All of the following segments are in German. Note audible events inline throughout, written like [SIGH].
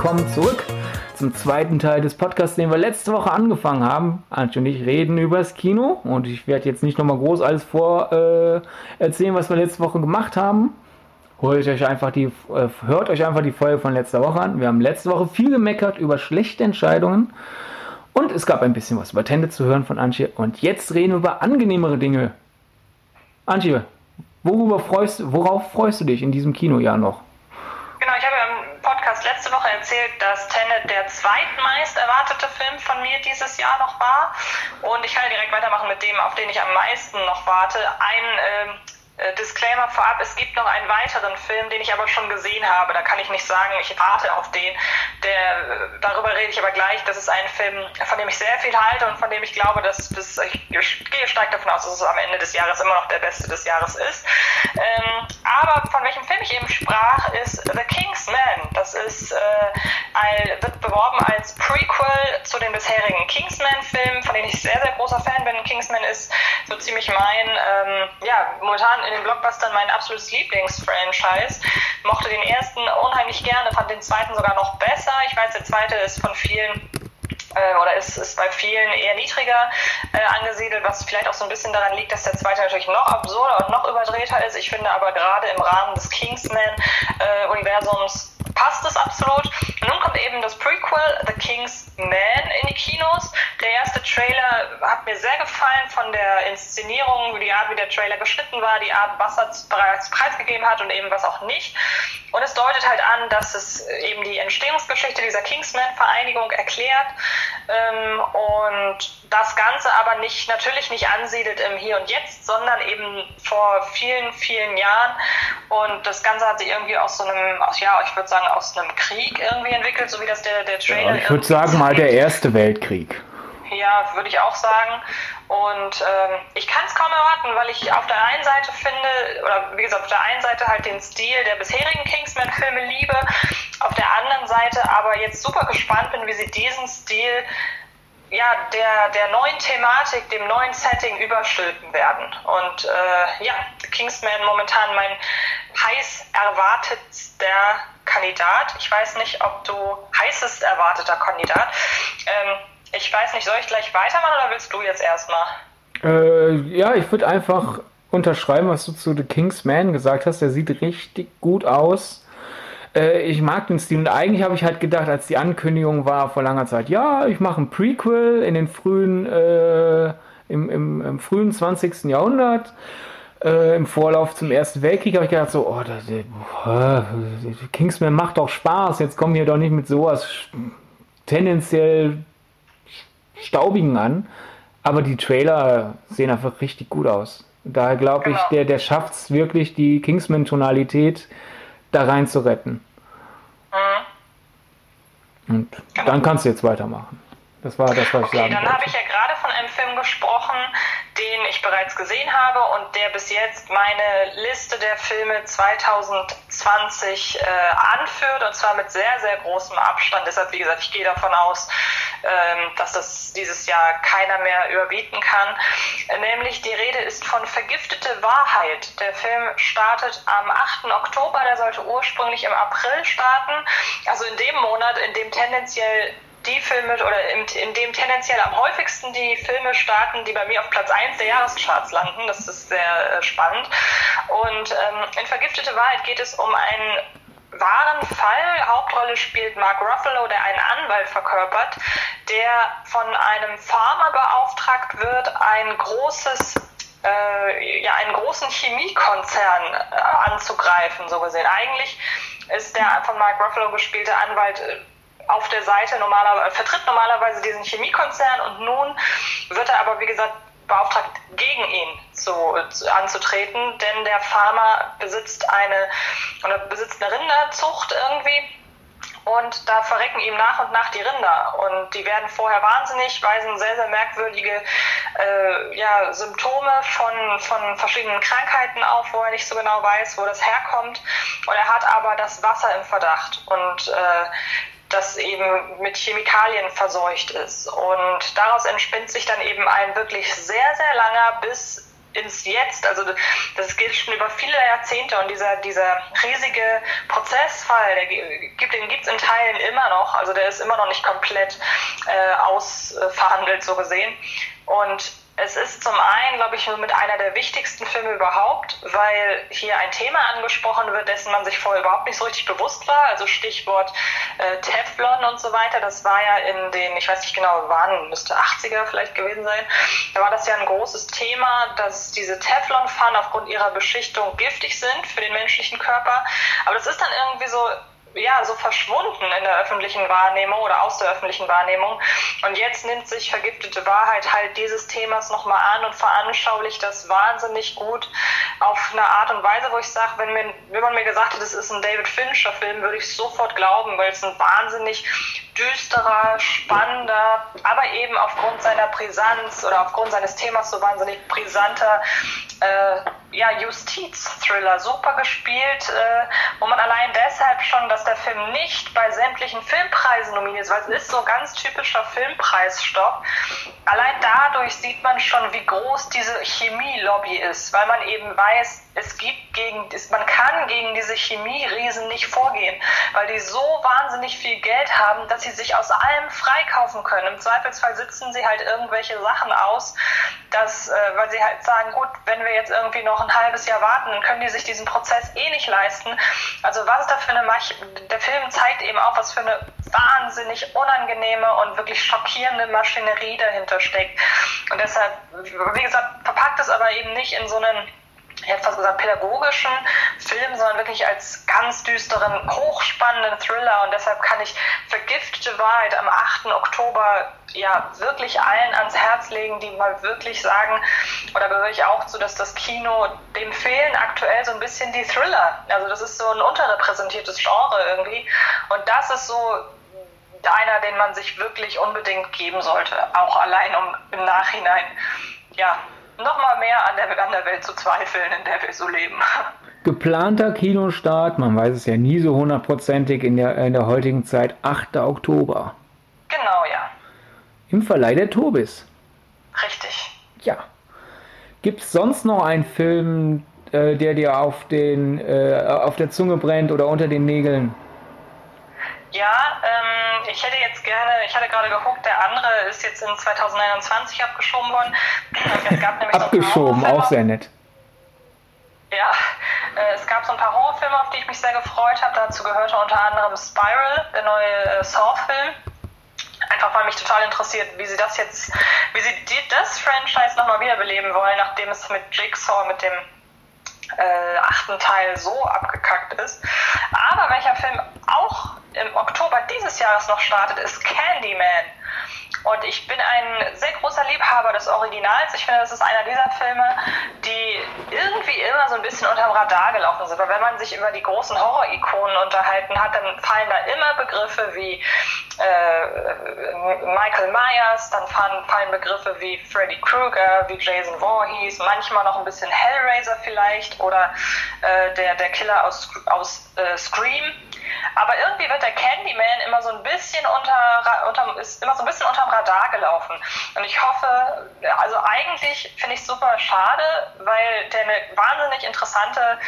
willkommen zurück zum zweiten Teil des Podcasts, den wir letzte Woche angefangen haben. Antje und ich reden über das Kino und ich werde jetzt nicht nochmal groß alles vor äh, erzählen, was wir letzte Woche gemacht haben. Holt euch einfach die, äh, hört euch einfach die Folge von letzter Woche an. Wir haben letzte Woche viel gemeckert über schlechte Entscheidungen und es gab ein bisschen was über Tende zu hören von Antje und jetzt reden wir über angenehmere Dinge. Antje, worüber freust, worauf freust du dich in diesem Kinojahr noch? Podcast letzte Woche erzählt, dass Tenet der zweitmeist erwartete Film von mir dieses Jahr noch war. Und ich kann ja direkt weitermachen mit dem, auf den ich am meisten noch warte. Ein ähm, äh, Disclaimer vorab, es gibt noch einen weiteren Film, den ich aber schon gesehen habe. Da kann ich nicht sagen, ich warte auf den. Der, äh, darüber rede ich aber gleich. Das ist ein Film, von dem ich sehr viel halte und von dem ich glaube, dass bis, ich gehe stark davon aus, dass es am Ende des Jahres immer noch der beste des Jahres ist. Ähm, aber von welchem Film ich eben sprach, ist The King's Man. Das ist, äh, ein, wird beworben als Prequel zu den bisherigen Kingsman-Filmen, von denen ich sehr, sehr großer Fan bin. Kingsman ist so ziemlich mein, ähm, ja, momentan in den Blockbustern mein absolutes Lieblingsfranchise. Mochte den ersten unheimlich gerne, fand den zweiten sogar noch besser. Ich weiß, der zweite ist von vielen äh, oder ist, ist bei vielen eher niedriger äh, angesiedelt, was vielleicht auch so ein bisschen daran liegt, dass der zweite natürlich noch absurder und noch überdrehter ist. Ich finde aber gerade im Rahmen des Kingsman-Universums äh, passt es absolut. Und nun kommt eben das Prequel The King's Man in die Kinos. Der erste Trailer hat mir sehr gefallen von der Inszenierung, die Art, wie der Trailer geschnitten war, die Art, was er bereits preisgegeben hat und eben was auch nicht. Und es deutet halt an, dass es eben die Entstehungsgeschichte dieser Kingsman-Vereinigung erklärt ähm, und das Ganze aber nicht natürlich nicht ansiedelt im Hier und Jetzt, sondern eben vor vielen, vielen Jahren. Und das Ganze hat sich irgendwie aus so einem, ja, ich würde sagen, aus einem Krieg irgendwie entwickelt, so wie das der, der Trailer. Ja, ich würde sagen mal der Erste Weltkrieg. Ja, würde ich auch sagen. Und ähm, ich kann es kaum erwarten, weil ich auf der einen Seite finde, oder wie gesagt, auf der einen Seite halt den Stil der bisherigen Kingsman-Filme liebe, auf der anderen Seite aber jetzt super gespannt bin, wie sie diesen Stil ja, der, der neuen Thematik, dem neuen Setting überstülpen werden. Und äh, ja, Kingsman momentan mein heiß erwartetster Kandidat. Ich weiß nicht, ob du heißest erwarteter Kandidat. Ähm, ich weiß nicht, soll ich gleich weitermachen oder willst du jetzt erstmal? Äh, ja, ich würde einfach unterschreiben, was du zu The King's Man gesagt hast. Der sieht richtig gut aus. Äh, ich mag den Stil und eigentlich habe ich halt gedacht, als die Ankündigung war vor langer Zeit, ja, ich mache ein Prequel in den frühen, äh, im, im, im, frühen 20. Jahrhundert. Äh, Im Vorlauf zum Ersten Weltkrieg habe ich gedacht, so, oh, das, äh, Kingsman macht doch Spaß, jetzt kommen wir doch nicht mit sowas tendenziell staubigen an. Aber die Trailer sehen einfach richtig gut aus. Daher glaube genau. ich, der, der schafft es wirklich, die Kingsman-Tonalität da rein zu retten. Und genau. dann kannst du jetzt weitermachen. Das war das, was okay, ich sagen dann habe ich ja gerade von einem Film gesprochen, den ich bereits gesehen habe und der bis jetzt meine Liste der Filme 2020 äh, anführt und zwar mit sehr, sehr großem Abstand. Deshalb, wie gesagt, ich gehe davon aus, ähm, dass das dieses Jahr keiner mehr überbieten kann. Nämlich die Rede ist von Vergiftete Wahrheit. Der Film startet am 8. Oktober, der sollte ursprünglich im April starten, also in dem Monat, in dem tendenziell die Filme oder in, in, dem tendenziell am häufigsten die Filme starten, die bei mir auf Platz 1 der Jahrescharts landen. Das ist sehr äh, spannend. Und ähm, in Vergiftete Wahrheit geht es um einen wahren Fall. Hauptrolle spielt Mark Ruffalo, der einen Anwalt verkörpert, der von einem Farmer beauftragt wird, ein großes äh, ja, einen großen Chemiekonzern äh, anzugreifen, so gesehen. Eigentlich ist der von Mark Ruffalo gespielte Anwalt auf der Seite normalerweise, vertritt normalerweise diesen Chemiekonzern und nun wird er aber, wie gesagt, beauftragt, gegen ihn zu, zu, anzutreten, denn der Farmer besitzt eine oder besitzt eine Rinderzucht irgendwie und da verrecken ihm nach und nach die Rinder und die werden vorher wahnsinnig, weisen sehr, sehr merkwürdige äh, ja, Symptome von, von verschiedenen Krankheiten auf, wo er nicht so genau weiß, wo das herkommt und er hat aber das Wasser im Verdacht und äh, das eben mit Chemikalien verseucht ist. Und daraus entspinnt sich dann eben ein wirklich sehr, sehr langer bis ins Jetzt. Also das geht schon über viele Jahrzehnte und dieser, dieser riesige Prozessfall, der gibt, den gibt es in Teilen immer noch. Also der ist immer noch nicht komplett äh, ausverhandelt, so gesehen. Und es ist zum einen, glaube ich, mit einer der wichtigsten Filme überhaupt, weil hier ein Thema angesprochen wird, dessen man sich vorher überhaupt nicht so richtig bewusst war. Also Stichwort äh, Teflon und so weiter. Das war ja in den, ich weiß nicht genau, wann, müsste 80er vielleicht gewesen sein. Da war das ja ein großes Thema, dass diese Teflonpfannen aufgrund ihrer Beschichtung giftig sind für den menschlichen Körper. Aber das ist dann irgendwie so ja, so verschwunden in der öffentlichen Wahrnehmung oder aus der öffentlichen Wahrnehmung. Und jetzt nimmt sich vergiftete Wahrheit halt dieses Themas nochmal an und veranschaulicht das wahnsinnig gut auf eine Art und Weise, wo ich sage, wenn, wenn man mir gesagt hätte, es ist ein David Fincher-Film, würde ich sofort glauben, weil es ein wahnsinnig düsterer, spannender, aber eben aufgrund seiner Brisanz oder aufgrund seines Themas so wahnsinnig brisanter äh, ja, Justiz-Thriller. Super gespielt, äh, wo man allein deshalb schon, dass der Film nicht bei sämtlichen Filmpreisen nominiert ist, weil es ist so ganz typischer Filmpreisstopp. Allein dadurch sieht man schon, wie groß diese Chemie-Lobby ist, weil man eben weiß, es gibt gegen, man kann gegen diese Chemieriesen nicht vorgehen, weil die so wahnsinnig viel Geld haben, dass sie sich aus allem freikaufen können. Im Zweifelsfall sitzen sie halt irgendwelche Sachen aus, dass, äh, weil sie halt sagen, gut, wenn wir jetzt irgendwie noch ein halbes Jahr warten, dann können die sich diesen Prozess eh nicht leisten. Also was da für eine Mach der Film zeigt eben auch, was für eine wahnsinnig unangenehme und wirklich schockierende Maschinerie dahinter steckt. Und deshalb, wie gesagt, verpackt es aber eben nicht in so einen hätte fast gesagt, pädagogischen Film, sondern wirklich als ganz düsteren, hochspannenden Thriller. Und deshalb kann ich Vergiftete Wahrheit am 8. Oktober ja wirklich allen ans Herz legen, die mal wirklich sagen, oder gehöre ich auch zu, dass das Kino, dem fehlen aktuell so ein bisschen die Thriller. Also das ist so ein unterrepräsentiertes Genre irgendwie. Und das ist so einer, den man sich wirklich unbedingt geben sollte, auch allein um im Nachhinein ja, nochmal mehr an der, an der Welt zu zweifeln, in der wir so leben. [LAUGHS] Geplanter Kinostart, man weiß es ja nie so hundertprozentig in der, in der heutigen Zeit, 8. Oktober. Genau, ja. Im Verleih der Tobis. Richtig. Ja. Gibt es sonst noch einen Film, äh, der dir auf, den, äh, auf der Zunge brennt oder unter den Nägeln? Ja, ähm, ich hätte jetzt gerne, ich hatte gerade geguckt, der andere ist jetzt in 2021 abgeschoben worden. Es gab nämlich abgeschoben, so auch sehr nett. Ja, äh, es gab so ein paar Horrorfilme, auf die ich mich sehr gefreut habe. Dazu gehörte unter anderem Spiral, der neue äh, Saw-Film. Einfach weil mich total interessiert, wie sie das jetzt, wie sie die, das Franchise nochmal wiederbeleben wollen, nachdem es mit Jigsaw, mit dem äh, achten Teil so abgekackt ist. Aber welcher Film im Oktober dieses Jahres noch startet, ist Candyman. Und ich bin ein sehr großer Liebhaber des Originals. Ich finde, das ist einer dieser Filme, die irgendwie immer so ein bisschen unterm Radar gelaufen sind. Weil wenn man sich über die großen Horror-Ikonen unterhalten hat, dann fallen da immer Begriffe wie äh, Michael Myers, dann fallen, fallen Begriffe wie Freddy Krueger, wie Jason Voorhees, manchmal noch ein bisschen Hellraiser vielleicht oder äh, der, der Killer aus, aus äh, Scream. Aber irgendwie wird der Candyman immer so ein bisschen unter, unter ist immer so ein bisschen unterm Radar gelaufen. Und ich hoffe, also eigentlich finde ich es super schade, weil der eine wahnsinnig interessante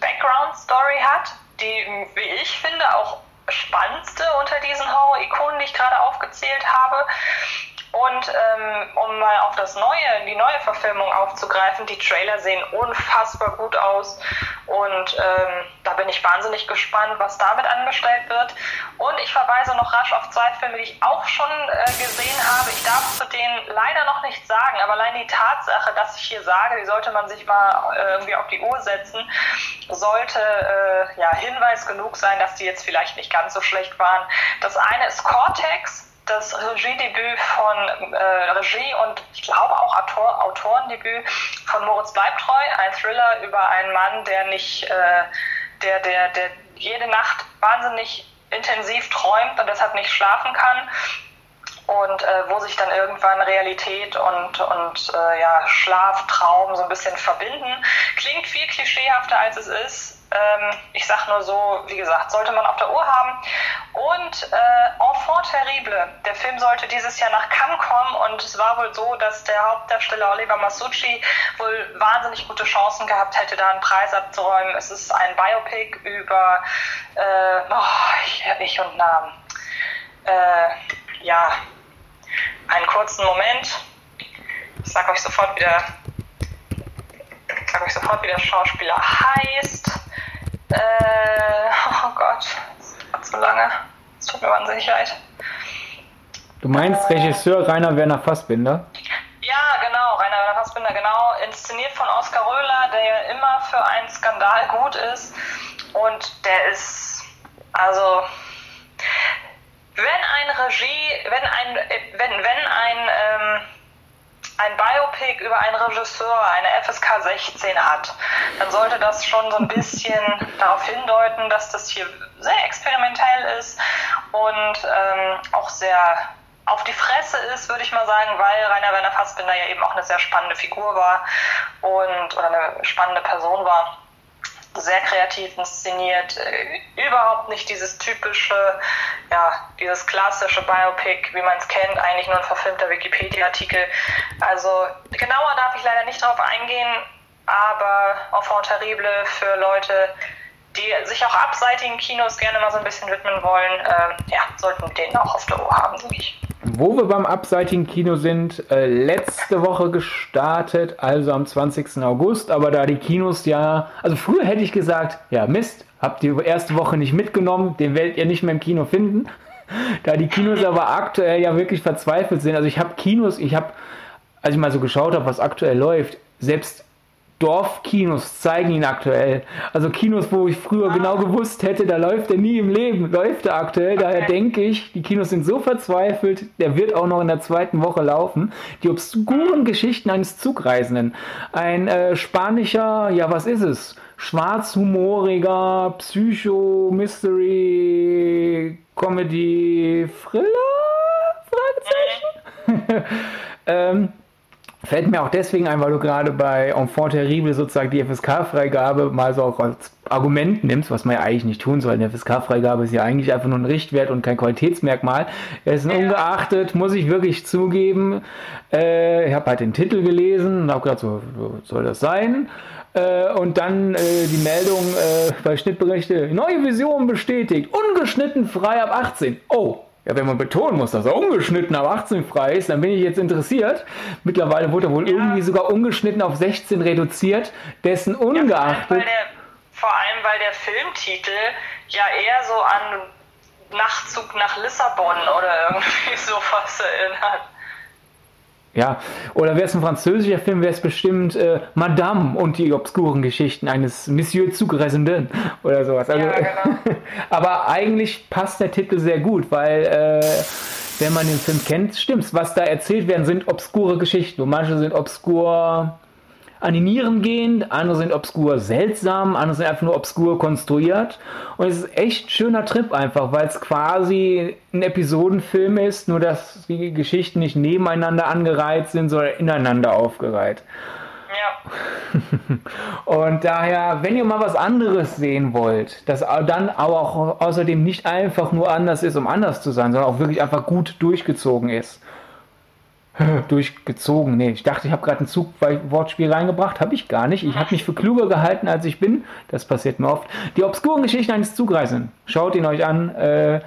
Background-Story hat, die, wie ich finde, auch spannendste unter diesen Horror-Ikonen, die ich gerade aufgezählt habe. Und ähm, um mal auf das neue, die neue Verfilmung aufzugreifen, die Trailer sehen unfassbar gut aus und ähm, da bin ich wahnsinnig gespannt, was damit angestellt wird. Und ich verweise noch rasch auf zwei Filme, die ich auch schon äh, gesehen habe. Ich darf zu denen leider noch nichts sagen, aber allein die Tatsache, dass ich hier sage, die sollte man sich mal äh, irgendwie auf die Uhr setzen, sollte äh, ja Hinweis genug sein, dass die jetzt vielleicht nicht ganz so schlecht waren. Das eine ist Cortex das Regiedebüt von äh, Regie und ich glaube auch Autor, Autorendebüt von Moritz Bleibtreu, ein Thriller über einen Mann, der nicht, äh, der, der, der jede Nacht wahnsinnig intensiv träumt und deshalb nicht schlafen kann und äh, wo sich dann irgendwann Realität und, und äh, ja, Schlaf, Traum so ein bisschen verbinden. Klingt viel klischeehafter als es ist. Ähm, ich sag nur so, wie gesagt, sollte man auf der Uhr haben. Und äh, Enfant terrible. Der Film sollte dieses Jahr nach Cannes kommen und es war wohl so, dass der Hauptdarsteller Oliver Masucci wohl wahnsinnig gute Chancen gehabt hätte, da einen Preis abzuräumen. Es ist ein Biopic über äh, oh, ich, ich und Namen. Äh, ja, einen kurzen Moment. Ich sag euch sofort wieder, sag euch sofort, wie der Schauspieler heißt. Äh, [LAUGHS] oh Gott, das hat so lange. Es tut mir wahnsinnig leid. Du meinst äh, Regisseur Rainer Werner Fassbinder? Ja, genau, Rainer Werner Fassbinder, genau. Inszeniert von Oskar Röhler, der ja immer für einen Skandal gut ist. Und der ist, also, wenn ein Regie, wenn ein, wenn, wenn ein, ähm, ein Biopic über einen Regisseur eine FSK 16 hat, dann sollte das schon so ein bisschen [LAUGHS] darauf hindeuten, dass das hier sehr experimentell ist und ähm, auch sehr auf die Fresse ist, würde ich mal sagen, weil Rainer Werner Fassbinder ja eben auch eine sehr spannende Figur war und oder eine spannende Person war sehr kreativ inszeniert, äh, überhaupt nicht dieses typische, ja, dieses klassische Biopic, wie man es kennt, eigentlich nur ein verfilmter Wikipedia-Artikel. Also genauer darf ich leider nicht drauf eingehen, aber Enfant terrible für Leute, die sich auch abseitigen Kinos gerne mal so ein bisschen widmen wollen, äh, ja, sollten den auch auf der Uhr haben, denke ich. Wo wir beim abseitigen Kino sind, äh, letzte Woche gestartet, also am 20. August, aber da die Kinos ja, also früher hätte ich gesagt, ja Mist, habt die erste Woche nicht mitgenommen, den werdet ihr nicht mehr im Kino finden. [LAUGHS] Da die Kinos aber aktuell ja wirklich verzweifelt sind, also ich habe Kinos, ich habe, als ich mal so geschaut habe, was aktuell läuft, selbst Dorfkinos zeigen ihn aktuell. Also Kinos, wo ich früher ah. genau gewusst hätte, da läuft er nie im Leben, läuft er aktuell. Okay. Daher denke ich, die Kinos sind so verzweifelt, der wird auch noch in der zweiten Woche laufen. Die obskuren Geschichten eines Zugreisenden. Ein äh, spanischer, ja was ist es? Schwarzhumoriger Psycho, Mystery, Comedy, Thriller? Fragezeichen? [LAUGHS] ähm, Fällt mir auch deswegen ein, weil du gerade bei Enfant Terrible sozusagen die FSK-Freigabe mal so auch als Argument nimmst, was man ja eigentlich nicht tun soll. Eine FSK-Freigabe ist ja eigentlich einfach nur ein Richtwert und kein Qualitätsmerkmal. Dessen ja. ungeachtet muss ich wirklich zugeben, äh, ich habe halt den Titel gelesen und habe gedacht, so, so soll das sein. Äh, und dann äh, die Meldung äh, bei Schnittberichte, neue Vision bestätigt, ungeschnitten frei ab 18. Oh, ja, wenn man betonen muss, dass er ungeschnitten ab 18 frei ist, dann bin ich jetzt interessiert. Mittlerweile wurde er wohl ja. irgendwie sogar ungeschnitten auf 16 reduziert, dessen ungeachtet. Ja, vor, allem, der, vor allem, weil der Filmtitel ja eher so an Nachtzug nach Lissabon oder irgendwie [LAUGHS] sowas erinnert. Ja, oder wäre es ein französischer Film, wäre es bestimmt äh, Madame und die obskuren Geschichten eines Monsieur Zugreisenden oder sowas. Also, ja, genau. [LAUGHS] aber eigentlich passt der Titel sehr gut, weil äh, wenn man den Film kennt, stimmt's. Was da erzählt werden, sind obskure Geschichten. Und manche sind obskur an die Nieren gehend, andere sind obskur seltsam, andere sind einfach nur obskur konstruiert. Und es ist echt ein schöner Trip einfach, weil es quasi ein Episodenfilm ist, nur dass die Geschichten nicht nebeneinander angereiht sind, sondern ineinander aufgereiht. Ja. [LAUGHS] Und daher, wenn ihr mal was anderes sehen wollt, das dann aber auch außerdem nicht einfach nur anders ist, um anders zu sein, sondern auch wirklich einfach gut durchgezogen ist durchgezogen. Nee, ich dachte, ich habe gerade ein Zugwortspiel reingebracht. Habe ich gar nicht. Ich habe mich für kluger gehalten, als ich bin. Das passiert mir oft. Die obskuren Geschichten eines Zugreisenden. Schaut ihn euch an. Äh.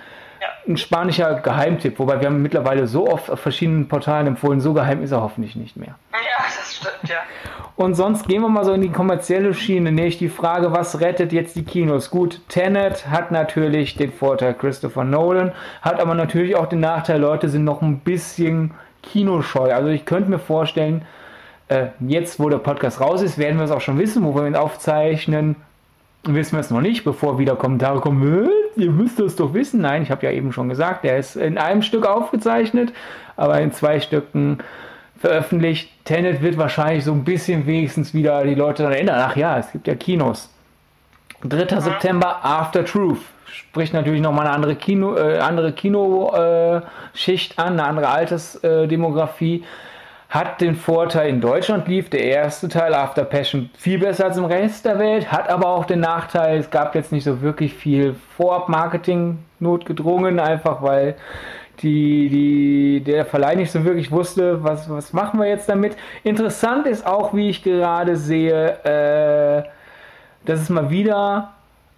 Ein spanischer Geheimtipp. Wobei wir haben mittlerweile so oft auf verschiedenen Portalen empfohlen. So geheim ist er hoffentlich nicht mehr. Ja, das stimmt, ja. Und sonst gehen wir mal so in die kommerzielle Schiene. Nämlich die Frage, was rettet jetzt die Kinos? Gut, Tenet hat natürlich den Vorteil Christopher Nolan, hat aber natürlich auch den Nachteil, Leute sind noch ein bisschen kinoscheu. Also ich könnte mir vorstellen, äh, jetzt wo der Podcast raus ist, werden wir es auch schon wissen, wo wir ihn aufzeichnen. Wissen wir es noch nicht, bevor wieder Kommentare kommen, ihr müsst es doch wissen. Nein, ich habe ja eben schon gesagt, der ist in einem Stück aufgezeichnet, aber in zwei Stücken veröffentlicht. Tenet wird wahrscheinlich so ein bisschen wenigstens wieder die Leute daran erinnern, ach ja, es gibt ja Kinos. 3. September After Truth. Spricht natürlich nochmal eine andere Kino, äh, andere Kinoschicht an, eine andere Altersdemografie. Hat den Vorteil, in Deutschland lief der erste Teil After Passion viel besser als im Rest der Welt, hat aber auch den Nachteil, es gab jetzt nicht so wirklich viel Vorab-Marketing notgedrungen, einfach weil die, die, der Verleih nicht so wirklich wusste, was, was machen wir jetzt damit. Interessant ist auch, wie ich gerade sehe, äh, dass es mal wieder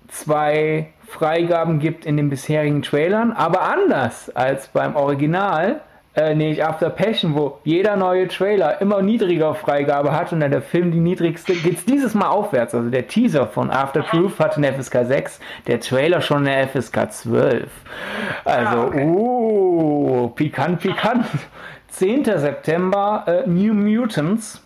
zwei Freigaben gibt in den bisherigen Trailern, aber anders als beim Original, äh, nämlich After Passion, wo jeder neue Trailer immer niedriger Freigabe hat und dann der Film die niedrigste, geht es dieses Mal aufwärts. Also der Teaser von After Proof hatte eine FSK 6, der Trailer schon eine FSK 12. Also, ah, okay. uh, pikant, pikant. 10. September, äh, New Mutants.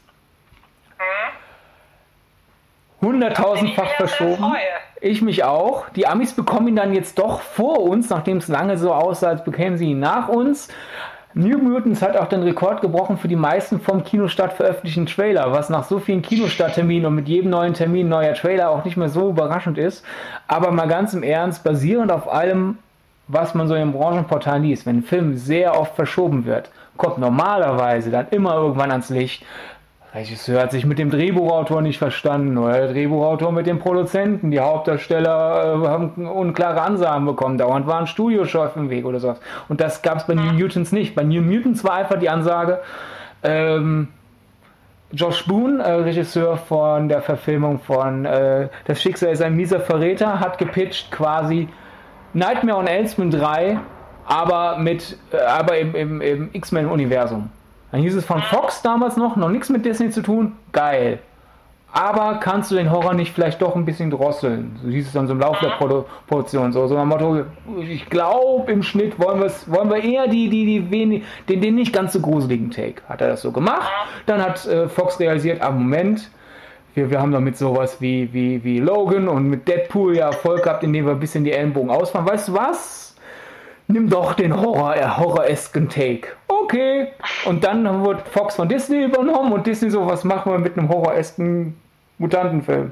100.000-fach verschoben. Ich mich auch. Die Amis bekommen ihn dann jetzt doch vor uns, nachdem es lange so aussah, als bekämen sie ihn nach uns. New Mutants hat auch den Rekord gebrochen für die meisten vom Kinostart veröffentlichten Trailer, was nach so vielen Kinostartterminen und mit jedem neuen Termin neuer Trailer auch nicht mehr so überraschend ist. Aber mal ganz im Ernst, basierend auf allem, was man so im Branchenportal liest, wenn ein Film sehr oft verschoben wird, kommt normalerweise dann immer irgendwann ans Licht, Regisseur hat sich mit dem Drehbuchautor nicht verstanden oder der Drehbuchautor mit dem Produzenten. Die Hauptdarsteller äh, haben unklare Ansagen bekommen. Dauernd war ein Studiochef im Weg oder sowas. Und das gab es bei New Mutants nicht. Bei New Mutants war einfach die Ansage, ähm, Josh Boone, äh, Regisseur von der Verfilmung von äh, Das Schicksal ist ein mieser Verräter, hat gepitcht quasi Nightmare on Elseman 3, aber, mit, äh, aber im, im, im X-Men-Universum. Dann hieß es von Fox damals noch, noch nichts mit Disney zu tun, geil. Aber kannst du den Horror nicht vielleicht doch ein bisschen drosseln? So hieß es dann so im Laufe der Produ Produktion. So, so ein Motto, ich glaube, im Schnitt wollen, wollen wir eher die, die, die wenig, den, den nicht ganz so gruseligen Take. Hat er das so gemacht? Dann hat äh, Fox realisiert, ah, Moment, wir, wir haben damit sowas wie, wie, wie Logan und mit Deadpool ja Erfolg gehabt, indem wir ein bisschen die Ellenbogen ausfahren. Weißt du was? Nimm doch den Horror, äh, Horror-esken Take. Okay. Und dann wird Fox von Disney übernommen und Disney so, was machen wir mit einem Horror-esken Mutantenfilm?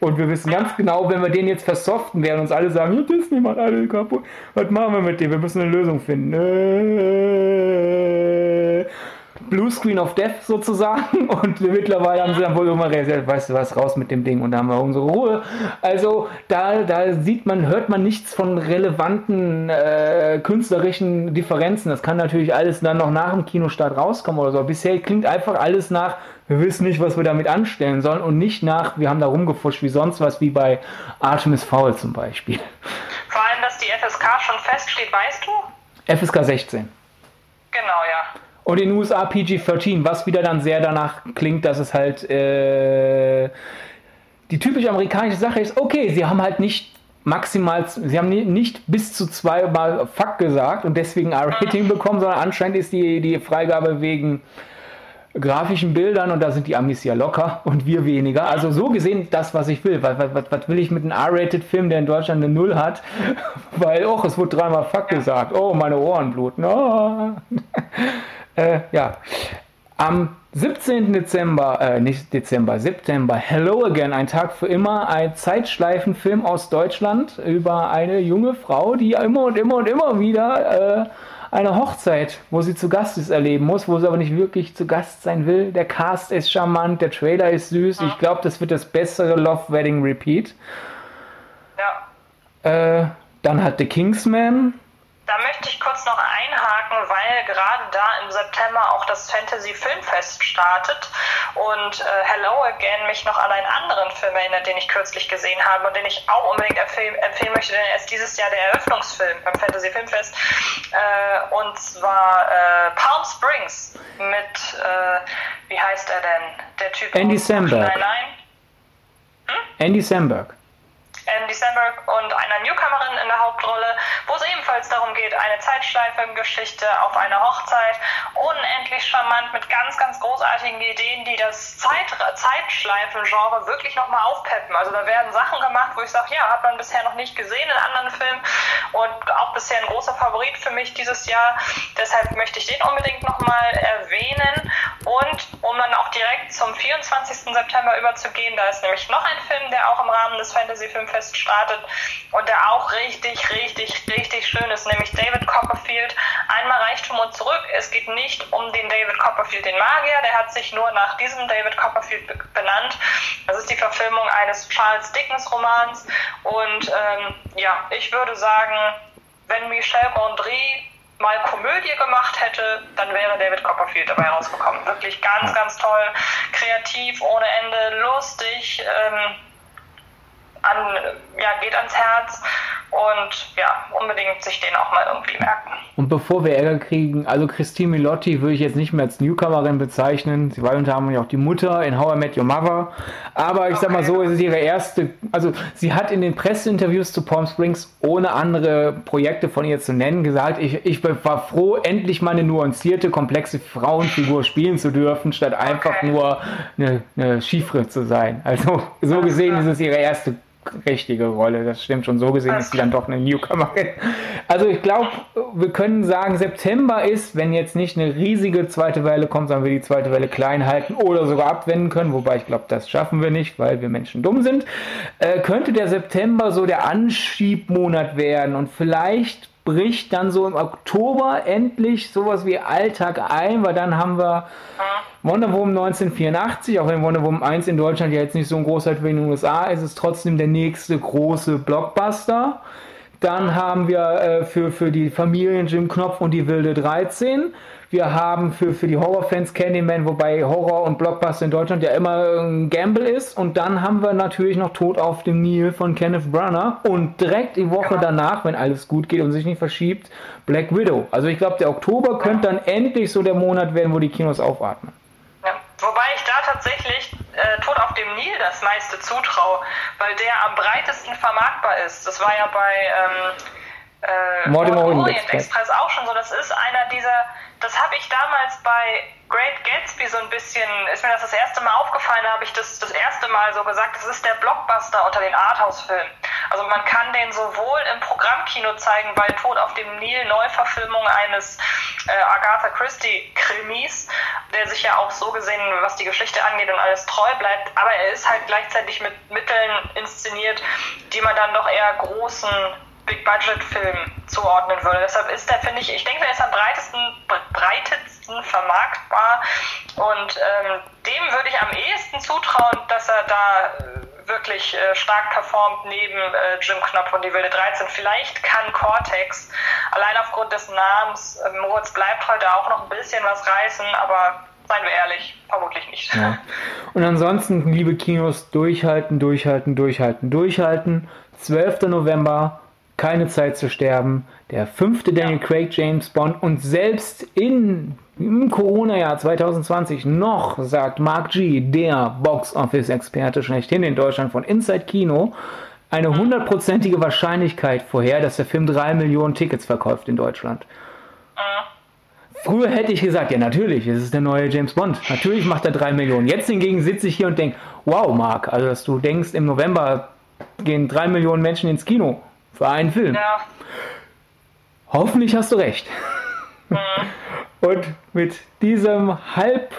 Und wir wissen ganz genau, wenn wir den jetzt versoften, werden uns alle sagen, Disney macht alle kaputt. Was machen wir mit dem? Wir müssen eine Lösung finden. Äh, Blue Screen of Death sozusagen [LAUGHS] und mittlerweile haben sie dann wohl immer realisiert, weißt du was, raus mit dem Ding und da haben wir unsere Ruhe. Also da, da sieht man, hört man nichts von relevanten äh, künstlerischen Differenzen. Das kann natürlich alles dann noch nach dem Kinostart rauskommen oder so. Bisher klingt einfach alles nach, wir wissen nicht, was wir damit anstellen sollen und nicht nach, wir haben da rumgefuscht wie sonst was, wie bei Artemis Fowl zum Beispiel. Vor allem, dass die FSK schon feststeht, weißt du? FSK 16. Genau, ja. Und in den USA PG-13, was wieder dann sehr danach klingt, dass es halt äh, die typisch amerikanische Sache ist, okay, sie haben halt nicht maximal, sie haben nicht bis zu zweimal Fuck gesagt und deswegen R-Rating bekommen, sondern anscheinend ist die, die Freigabe wegen grafischen Bildern und da sind die Amis ja locker und wir weniger. Also so gesehen das, was ich will. Was, was, was will ich mit einem R-Rated-Film, der in Deutschland eine Null hat? [LAUGHS] Weil, oh, es wurde dreimal Fuck gesagt. Oh, meine Ohren bluten. Oh. [LAUGHS] Äh, ja. Am 17. Dezember, äh, nicht Dezember, September, Hello Again, ein Tag für immer, ein Zeitschleifenfilm aus Deutschland über eine junge Frau, die immer und immer und immer wieder äh, eine Hochzeit, wo sie zu Gast ist, erleben muss, wo sie aber nicht wirklich zu Gast sein will. Der Cast ist charmant, der Trailer ist süß. Ich glaube, das wird das bessere Love Wedding Repeat. Ja. Äh, dann hat The Kingsman, da möchte ich kurz noch einhaken, weil gerade da im September auch das Fantasy Filmfest startet und äh, Hello Again mich noch an einen anderen Film erinnert, den ich kürzlich gesehen habe und den ich auch unbedingt empfehlen, empfehlen möchte, denn er ist dieses Jahr der Eröffnungsfilm beim Fantasy Filmfest äh, und zwar äh, Palm Springs mit, äh, wie heißt er denn, der Typ Andy Samberg. Nein, nein. Hm? Andy Samberg. Andy Samberg und einer Newcomerin in der Hauptrolle, wo es ebenfalls darum geht, eine Zeitschleife-Geschichte auf einer Hochzeit, unendlich charmant mit ganz, ganz großartigen Ideen, die das Zeit Zeitschleifen-Genre wirklich nochmal aufpeppen. Also da werden Sachen gemacht, wo ich sage, ja, hat man bisher noch nicht gesehen in anderen Filmen und auch bisher ein großer Favorit für mich dieses Jahr. Deshalb möchte ich den unbedingt nochmal erwähnen und um dann auch direkt zum 24. September überzugehen. Da ist nämlich noch ein Film, der auch im Rahmen des Fantasy Filmfests startet und der auch richtig, richtig, richtig schön ist, nämlich David Copperfield. Einmal Reichtum und zurück. Es geht nicht um den David Copperfield, den Magier. Der hat sich nur nach diesem David Copperfield benannt. Das ist die Verfilmung eines Charles Dickens Romans. Und ähm, ja, ich würde sagen, wenn Michel Gondry mal Komödie gemacht hätte, dann wäre David Copperfield dabei rausgekommen. Wirklich ganz, ganz toll, kreativ, ohne Ende, lustig, ähm, an, ja, geht ans Herz und ja, unbedingt sich den auch mal irgendwie merken. Und bevor wir Ärger kriegen, also Christine Milotti würde ich jetzt nicht mehr als Newcomerin bezeichnen. Sie war unter anderem ja auch die Mutter in How I Met Your Mother. Aber ich okay. sag mal so, es ist ihre erste, also sie hat in den Presseinterviews zu Palm Springs, ohne andere Projekte von ihr zu nennen, gesagt, ich, ich war froh, endlich mal eine nuancierte, komplexe Frauenfigur spielen zu dürfen, statt einfach okay. nur eine, eine Chiffre zu sein. Also so gesehen ist es ihre erste richtige Rolle. Das stimmt schon. So gesehen ist sie dann doch eine Newcomerin. Also ich glaube, wir können sagen, September ist, wenn jetzt nicht eine riesige zweite Welle kommt, sondern wir die zweite Welle klein halten oder sogar abwenden können, wobei ich glaube, das schaffen wir nicht, weil wir Menschen dumm sind, äh, könnte der September so der Anschiebmonat werden und vielleicht bricht dann so im Oktober endlich sowas wie Alltag ein, weil dann haben wir Wonder Woman 1984, auch wenn Wonder Woman 1 in Deutschland ja jetzt nicht so ein großer wie in den USA ist, ist es trotzdem der nächste große Blockbuster. Dann haben wir äh, für, für die Familien Jim Knopf und die Wilde 13. Wir haben für, für die Horrorfans Candyman, wobei Horror und Blockbuster in Deutschland ja immer ein Gamble ist. Und dann haben wir natürlich noch Tod auf dem Nil von Kenneth Branagh. Und direkt die Woche genau. danach, wenn alles gut geht und sich nicht verschiebt, Black Widow. Also ich glaube, der Oktober könnte dann endlich so der Monat werden, wo die Kinos aufatmen. Ja, wobei ich da tatsächlich dem Nil das meiste zutraue, weil der am breitesten vermarktbar ist. Das war ja bei ähm, äh, Mortimer Orient Express. Express auch schon so. Das ist einer dieser, das habe ich damals bei Great Gatsby so ein bisschen, ist mir das das erste Mal aufgefallen, da habe ich das das erste Mal so gesagt, das ist der Blockbuster unter den Arthouse-Filmen. Also man kann den sowohl im Programmkino zeigen, bei Tod auf dem Nil, Neuverfilmung eines äh, Agatha Christie-Krimis, der sich ja auch so gesehen, was die Geschichte angeht und alles treu bleibt, aber er ist halt gleichzeitig mit Mitteln inszeniert, die man dann doch eher großen Big-Budget-Film zuordnen würde. Deshalb ist der, finde ich, ich denke, der ist am breitesten, breitesten vermarktbar und ähm, dem würde ich am ehesten zutrauen, dass er da äh, wirklich äh, stark performt neben äh, Jim Knopf und die Wilde 13. Vielleicht kann Cortex allein aufgrund des Namens, äh, Moritz bleibt heute auch noch ein bisschen was reißen, aber seien wir ehrlich, vermutlich nicht. Ja. Und ansonsten, liebe Kinos, durchhalten, durchhalten, durchhalten, durchhalten. 12. November, keine Zeit zu sterben, der fünfte Daniel Craig James Bond und selbst in, im Corona-Jahr 2020 noch sagt Mark G., der Box-Office-Experte schlechthin in Deutschland von Inside Kino, eine hundertprozentige Wahrscheinlichkeit vorher, dass der Film drei Millionen Tickets verkauft in Deutschland. Früher hätte ich gesagt, ja natürlich, es ist der neue James Bond. Natürlich macht er drei Millionen. Jetzt hingegen sitze ich hier und denke, wow, Mark, also dass du denkst, im November gehen drei Millionen Menschen ins Kino für einen Film. Ja. Hoffentlich hast du recht. Mhm. Und mit diesem halb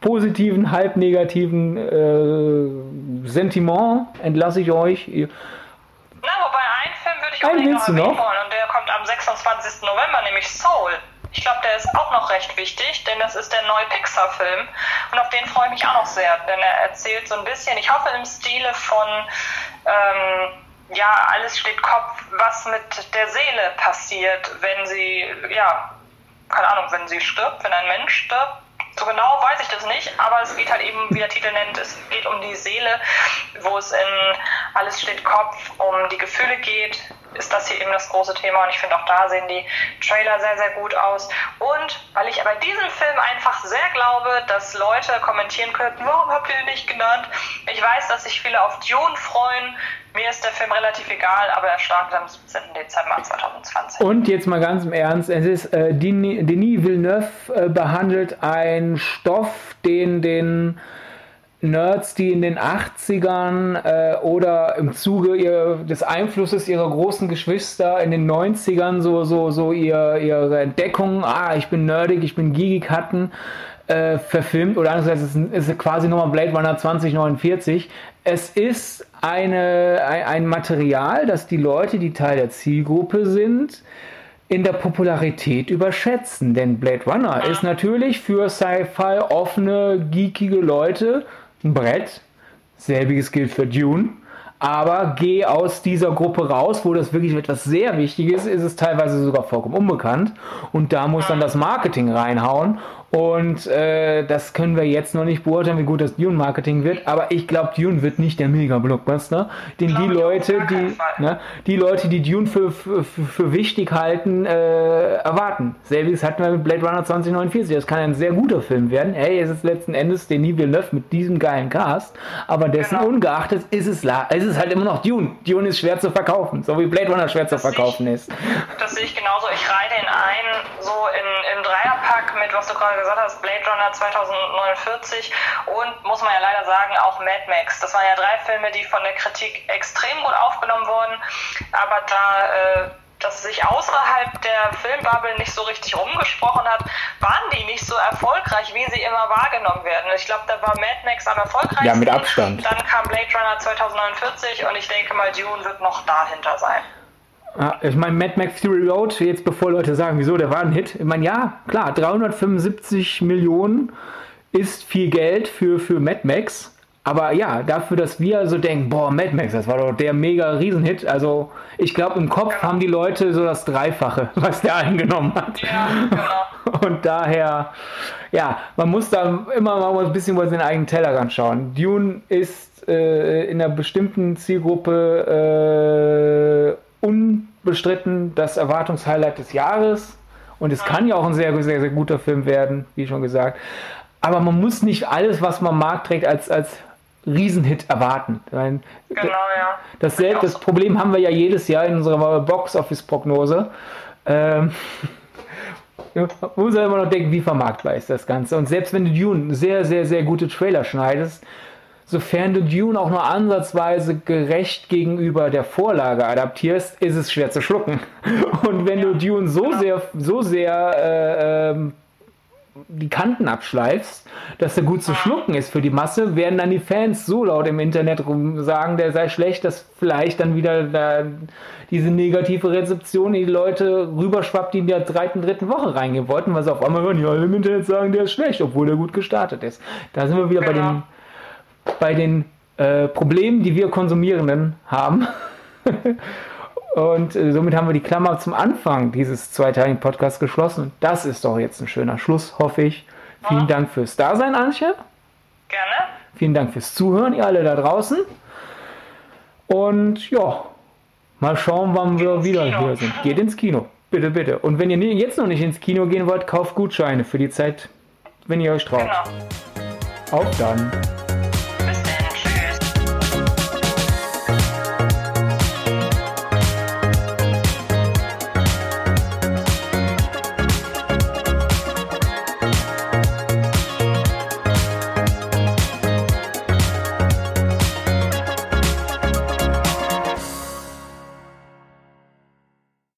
positiven, halb negativen äh, Sentiment entlasse ich euch. Na, wobei einen Film würde ich unbedingt noch erwähnen wollen und der kommt am 26. November, nämlich Soul. Ich glaube, der ist auch noch recht wichtig, denn das ist der neue Pixar-Film und auf den freue ich mich auch noch sehr, denn er erzählt so ein bisschen, ich hoffe im Stile von ähm, ja, alles steht Kopf, was mit der Seele passiert, wenn sie, ja, keine Ahnung, wenn sie stirbt, wenn ein Mensch stirbt. So genau weiß ich das nicht, aber es geht halt eben, wie der Titel nennt, es geht um die Seele, wo es in Alles steht Kopf um die Gefühle geht, ist das hier eben das große Thema und ich finde auch da sehen die Trailer sehr, sehr gut aus. Und weil ich bei diesem Film einfach sehr glaube, dass Leute kommentieren könnten, warum habt ihr ihn nicht genannt? Ich weiß, dass sich viele auf Dune freuen. Mir ist der Film relativ egal, aber er startet am 17. Dezember 2020. Und jetzt mal ganz im Ernst, es ist äh, Denis, Denis Villeneuve äh, behandelt einen Stoff, den den Nerds, die in den 80ern äh, oder im Zuge ihr, des Einflusses ihrer großen Geschwister in den 90ern so, so, so ihr, ihre Entdeckung, ah, ich bin nerdig, ich bin geekig hatten, äh, verfilmt oder anders gesagt, es ist, quasi nochmal Blade Runner 2049. Es ist eine, ein, ein Material, das die Leute, die Teil der Zielgruppe sind, in der Popularität überschätzen. Denn Blade Runner ist natürlich für Sci-Fi offene, geekige Leute ein Brett. Selbiges gilt für Dune aber geh aus dieser Gruppe raus, wo das wirklich etwas sehr Wichtiges ist, ist es teilweise sogar vollkommen unbekannt. Und da muss dann das Marketing reinhauen. Und äh, das können wir jetzt noch nicht beurteilen, wie gut das Dune-Marketing wird. Aber ich glaube, Dune wird nicht der Mega-Blockbuster, den die Leute, die, ne, die Leute, die Dune für, für, für wichtig halten, äh, erwarten. Selbiges hatten wir mit Blade Runner 2049. Das kann ein sehr guter Film werden. Hey, es ist letzten Endes Denis Villeneuve mit diesem geilen Cast. Aber dessen genau. ungeachtet ist es, es ist halt immer noch Dune. Dune ist schwer zu verkaufen, so wie Blade Runner schwer das zu verkaufen ich, ist. Das sehe ich genauso. Ich reih den ein, was du gerade gesagt hast, Blade Runner 2049 und muss man ja leider sagen, auch Mad Max. Das waren ja drei Filme, die von der Kritik extrem gut aufgenommen wurden, aber da äh, das sich außerhalb der Filmbubble nicht so richtig rumgesprochen hat, waren die nicht so erfolgreich, wie sie immer wahrgenommen werden. Ich glaube, da war Mad Max am erfolgreichsten. Ja, mit Abstand. Dann kam Blade Runner 2049 und ich denke mal, Dune wird noch dahinter sein. Ja, ich meine, Mad Max Fury Road, jetzt bevor Leute sagen, wieso, der war ein Hit. Ich meine, ja, klar, 375 Millionen ist viel Geld für, für Mad Max. Aber ja, dafür, dass wir so denken, boah, Mad Max, das war doch der mega Riesenhit. Also ich glaube, im Kopf haben die Leute so das Dreifache, [LAUGHS] was der eingenommen hat. Ja, genau. Und daher, ja, man muss da immer mal ein bisschen über seinen eigenen Tellerrand schauen. Dune ist äh, in einer bestimmten Zielgruppe äh, unbestritten das Erwartungshighlight des Jahres. Und es kann ja auch ein sehr, sehr, sehr guter Film werden, wie schon gesagt. Aber man muss nicht alles, was man mag, trägt, als, als Riesenhit erwarten. Meine, genau, ja. Dasselbe, das Problem haben wir ja jedes Jahr in unserer Box-Office-Prognose. Ähm, [LAUGHS] man muss ja immer noch denken, wie vermarktbar ist das Ganze. Und selbst wenn du Dune sehr, sehr, sehr gute Trailer schneidest, sofern du Dune auch nur ansatzweise gerecht gegenüber der Vorlage adaptierst, ist es schwer zu schlucken. [LAUGHS] Und wenn du Dune so genau. sehr, so sehr äh, ähm, die Kanten abschleifst, dass er gut zu schlucken ist für die Masse, werden dann die Fans so laut im Internet rum sagen, der sei schlecht, dass vielleicht dann wieder da diese negative Rezeption die Leute rüberschwappt, die in der dritten, dritten Woche reingehen wollten, weil sie auf einmal hören, ja, im Internet sagen, der ist schlecht, obwohl der gut gestartet ist. Da sind wir wieder genau. bei den, bei den äh, Problemen, die wir Konsumierenden haben. [LAUGHS] Und äh, somit haben wir die Klammer zum Anfang dieses zweiteiligen Podcasts geschlossen. Das ist doch jetzt ein schöner Schluss, hoffe ich. Vielen Dank fürs Dasein, Antje. Gerne. Vielen Dank fürs Zuhören, ihr alle da draußen. Und ja, mal schauen, wann Geht wir wieder Kino. hier sind. Geht ins Kino. Bitte, bitte. Und wenn ihr jetzt noch nicht ins Kino gehen wollt, kauft Gutscheine für die Zeit, wenn ihr euch traut. Genau. Auf dann.